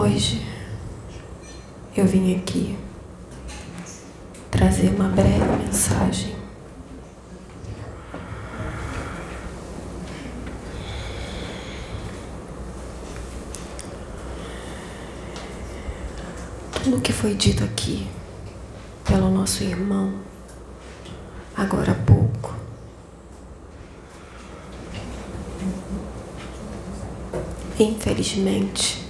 Hoje eu vim aqui trazer uma breve mensagem. Tudo que foi dito aqui pelo nosso irmão agora há pouco infelizmente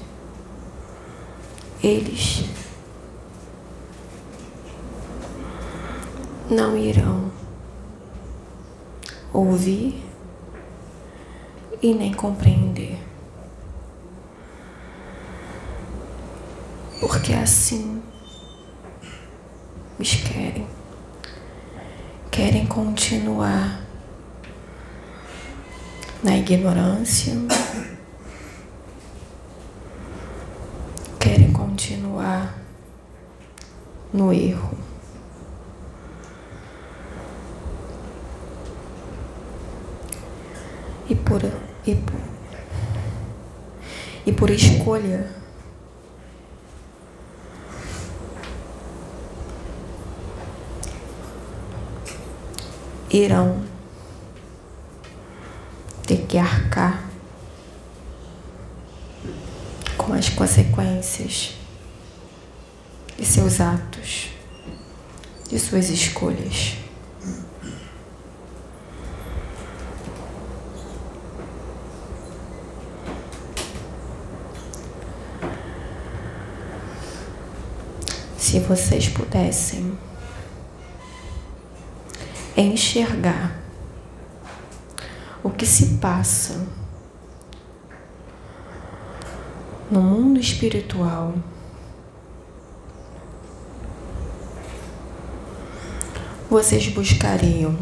eles não irão ouvir e nem compreender. Porque assim eles querem. Querem continuar na ignorância continuar no erro. E por, e por, e por escolha, irão ter que arcar com as consequências de seus atos, de suas escolhas. Se vocês pudessem enxergar o que se passa no mundo espiritual vocês buscariam?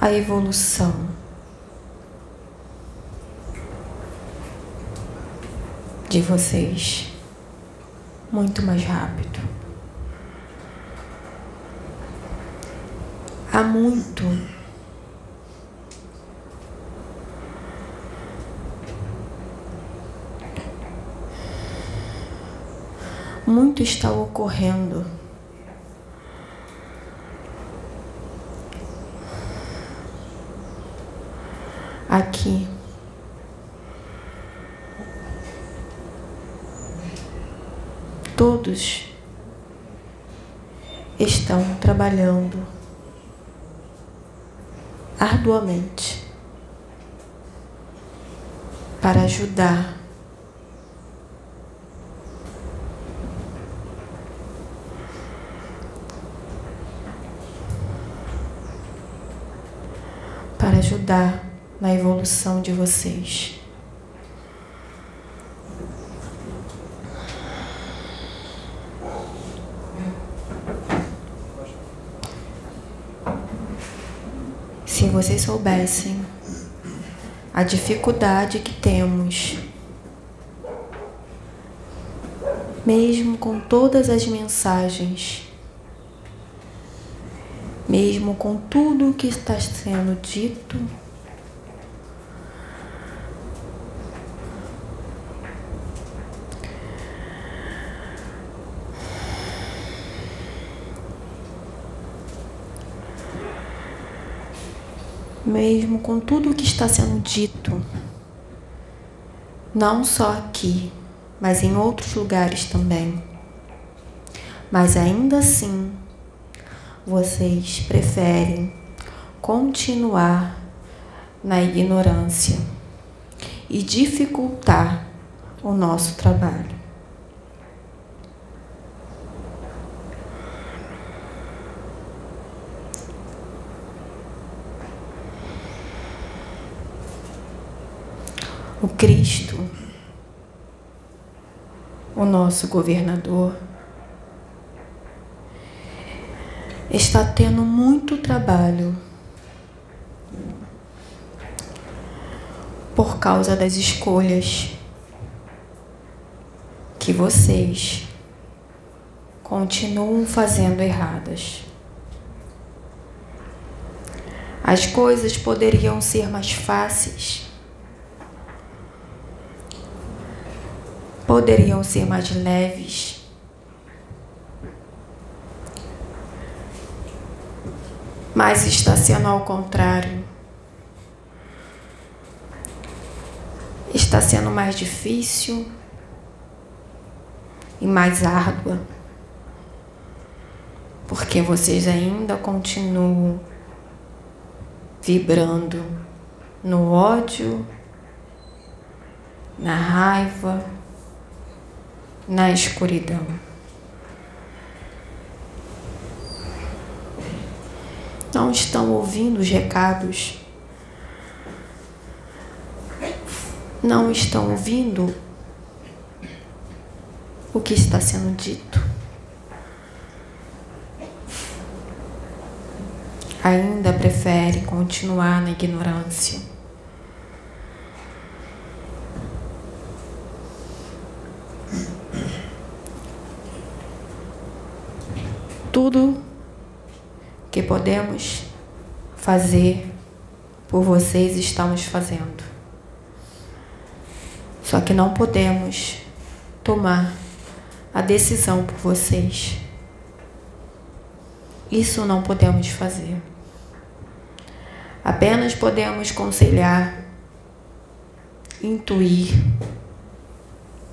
A evolução. De vocês. Muito mais rápido. Há muito muito está ocorrendo aqui. Todos estão trabalhando arduamente para ajudar para ajudar na evolução de vocês. Se vocês soubessem a dificuldade que temos, mesmo com todas as mensagens, mesmo com tudo o que está sendo dito, mesmo com tudo o que está sendo dito, não só aqui, mas em outros lugares também. Mas ainda assim, vocês preferem continuar na ignorância e dificultar o nosso trabalho. O Cristo, o nosso governador, está tendo muito trabalho por causa das escolhas que vocês continuam fazendo erradas. As coisas poderiam ser mais fáceis poderiam ser mais leves. Mas está sendo ao contrário. Está sendo mais difícil e mais árdua. Porque vocês ainda continuam vibrando no ódio, na raiva, na escuridão. Não estão ouvindo os recados, não estão ouvindo o que está sendo dito. Ainda prefere continuar na ignorância. Tudo que podemos fazer por vocês estamos fazendo. Só que não podemos tomar a decisão por vocês. Isso não podemos fazer. Apenas podemos conselhar, intuir,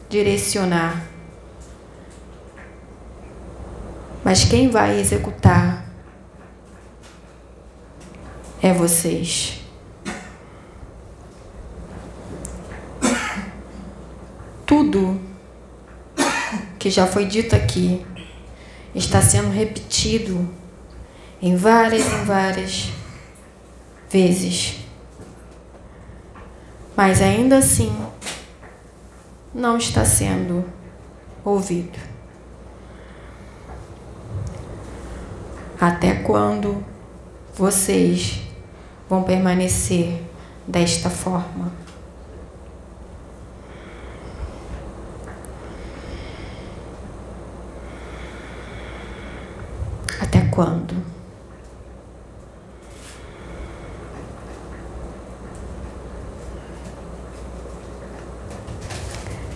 direcionar. Mas quem vai executar é vocês. Tudo que já foi dito aqui está sendo repetido em várias e várias vezes. Mas ainda assim não está sendo ouvido. Até quando vocês vão permanecer desta forma? quando?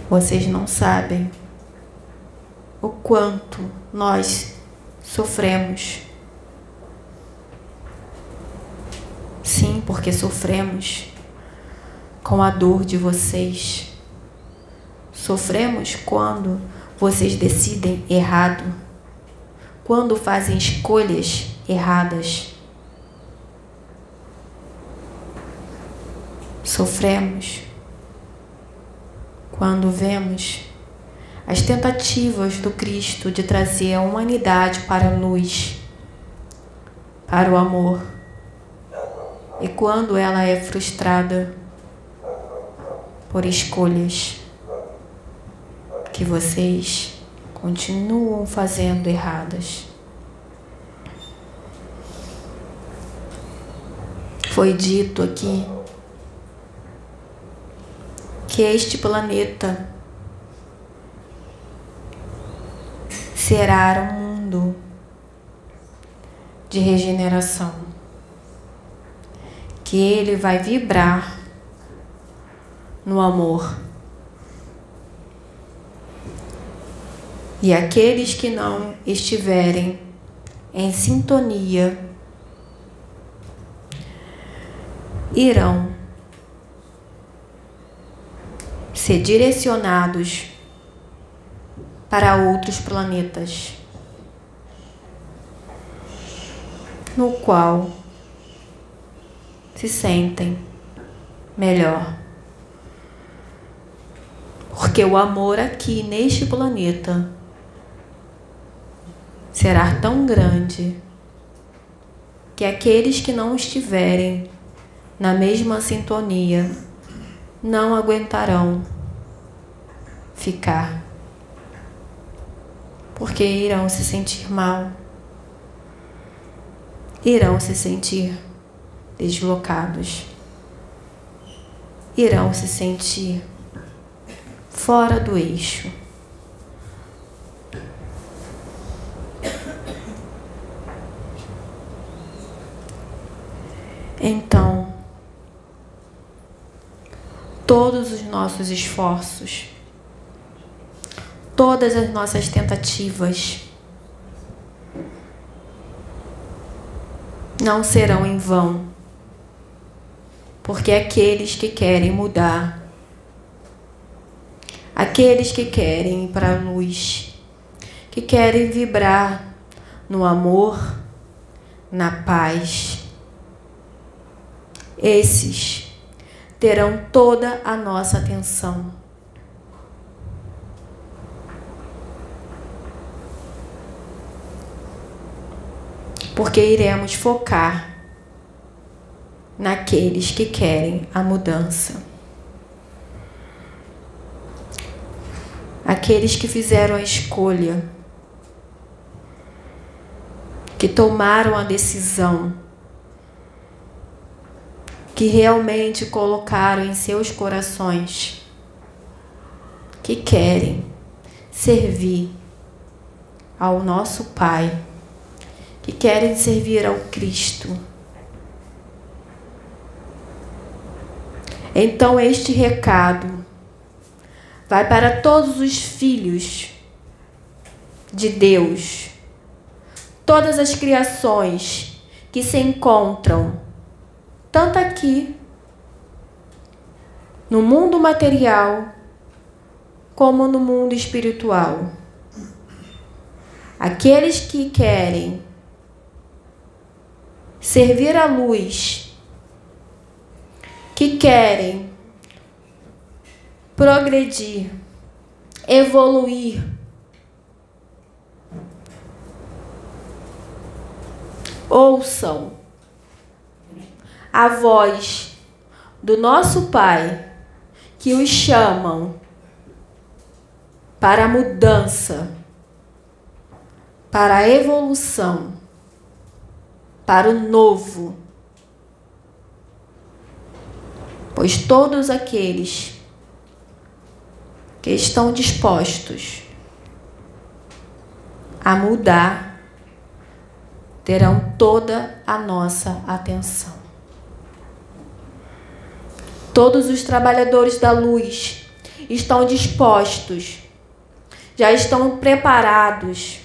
Vocês não sabem o quanto nós sofremos. Porque sofremos com a dor de vocês. Sofremos quando vocês decidem errado quando fazem escolhas erradas. Sofremos quando vemos as tentativas do Cristo de trazer a humanidade para a luz, para o amor, e quando ela é frustrada por escolhas que vocês continuam fazendo erradas. Foi dito aqui que este planeta será um mundo de regeneração, que ele vai vibrar no amor. E aqueles que não estiverem em sintonia irão ser direcionados para outros planetas, no qual se sentem melhor. Porque o amor aqui neste planeta será tão grande que aqueles que não estiverem na mesma sintonia não aguentarão ficar, porque irão se sentir mal, irão se sentir deslocados, irão se sentir fora do eixo. Então, todos os nossos esforços todas as nossas tentativas não serão em vão, porque aqueles que querem mudar, aqueles que querem ir para a luz, que querem vibrar no amor, na paz, esses terão toda a nossa atenção. Porque iremos focar naqueles que querem a mudança. Aqueles que fizeram a escolha, que tomaram a decisão que realmente colocaram em seus corações que querem servir ao nosso Pai, que querem servir ao Cristo. Então, este recado vai para todos os filhos de Deus, todas as criações que se encontram tanto aqui, no mundo material, como no mundo espiritual. Aqueles que querem servir a luz, que querem progredir, evoluir, ouçam a voz do nosso Pai que os chamam para a mudança, para a evolução, para o novo. Pois todos aqueles que estão dispostos a mudar terão toda a nossa atenção. Todos os trabalhadores da luz estão dispostos, já estão preparados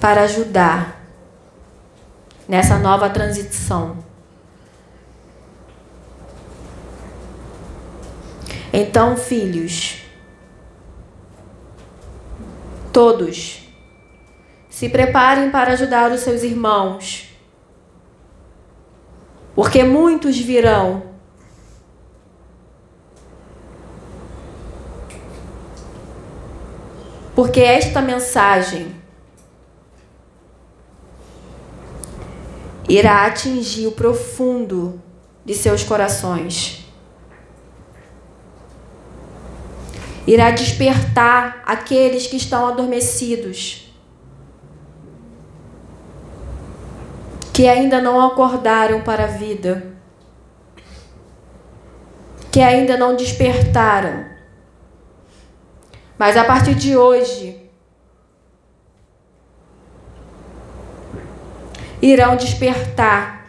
para ajudar nessa nova transição. Então, filhos, todos, se preparem para ajudar os seus irmãos porque muitos virão. Porque esta mensagem irá atingir o profundo de seus corações. Irá despertar aqueles que estão adormecidos. que ainda não acordaram para a vida, que ainda não despertaram. Mas a partir de hoje, irão despertar,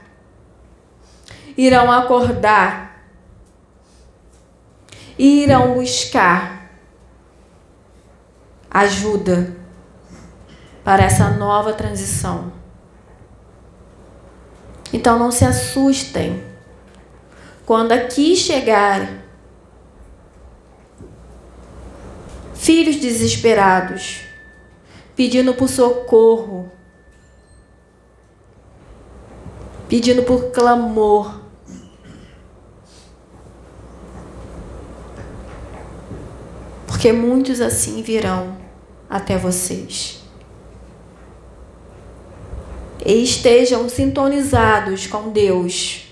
irão acordar, irão buscar ajuda para essa nova transição. Então não se assustem quando aqui chegarem filhos desesperados, pedindo por socorro, pedindo por clamor. Porque muitos assim virão até vocês e estejam sintonizados com Deus,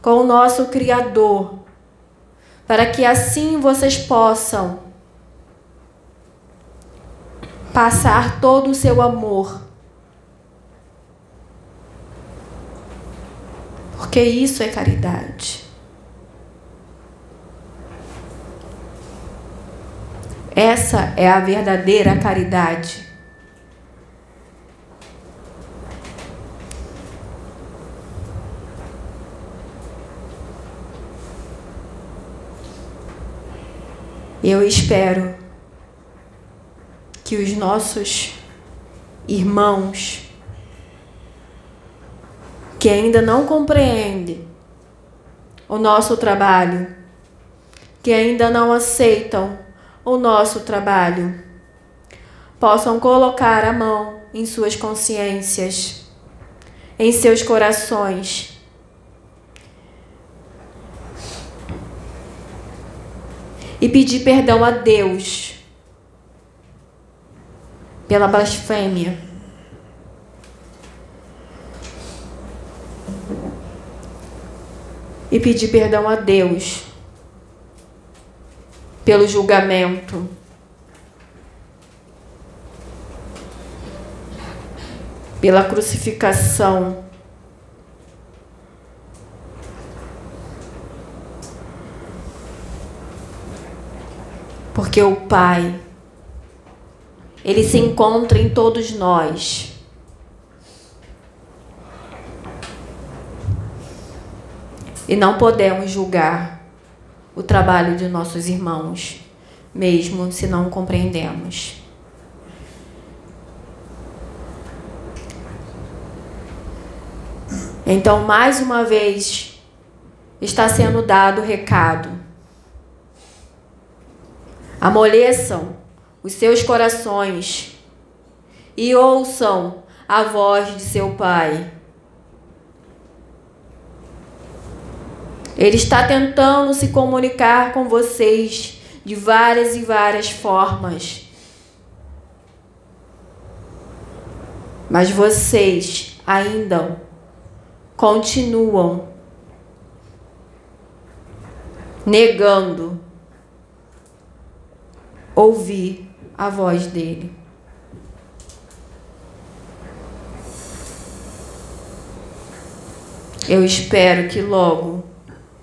com o nosso Criador, para que assim vocês possam passar todo o seu amor. Porque isso é caridade. Essa é a verdadeira caridade. Eu espero que os nossos irmãos que ainda não compreendem o nosso trabalho, que ainda não aceitam o nosso trabalho, possam colocar a mão em suas consciências, em seus corações. E pedir perdão a Deus pela blasfêmia. E pedir perdão a Deus pelo julgamento. Pela crucificação. Porque o Pai, Ele se encontra em todos nós. E não podemos julgar o trabalho de nossos irmãos, mesmo se não compreendemos. Então, mais uma vez, está sendo dado o recado. Amoleçam os seus corações e ouçam a voz de seu Pai. Ele está tentando se comunicar com vocês de várias e várias formas. Mas vocês ainda continuam negando ouvir a voz dele. Eu espero que logo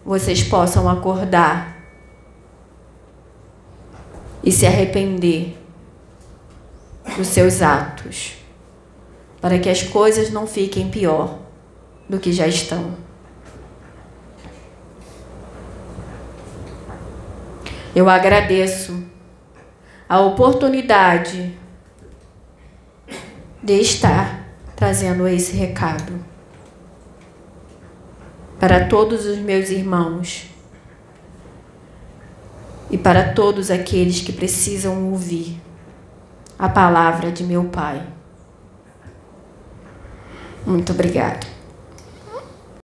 vocês possam acordar e se arrepender dos seus atos, para que as coisas não fiquem pior do que já estão. Eu agradeço a oportunidade de estar trazendo esse recado para todos os meus irmãos e para todos aqueles que precisam ouvir a palavra de meu Pai. Muito obrigado.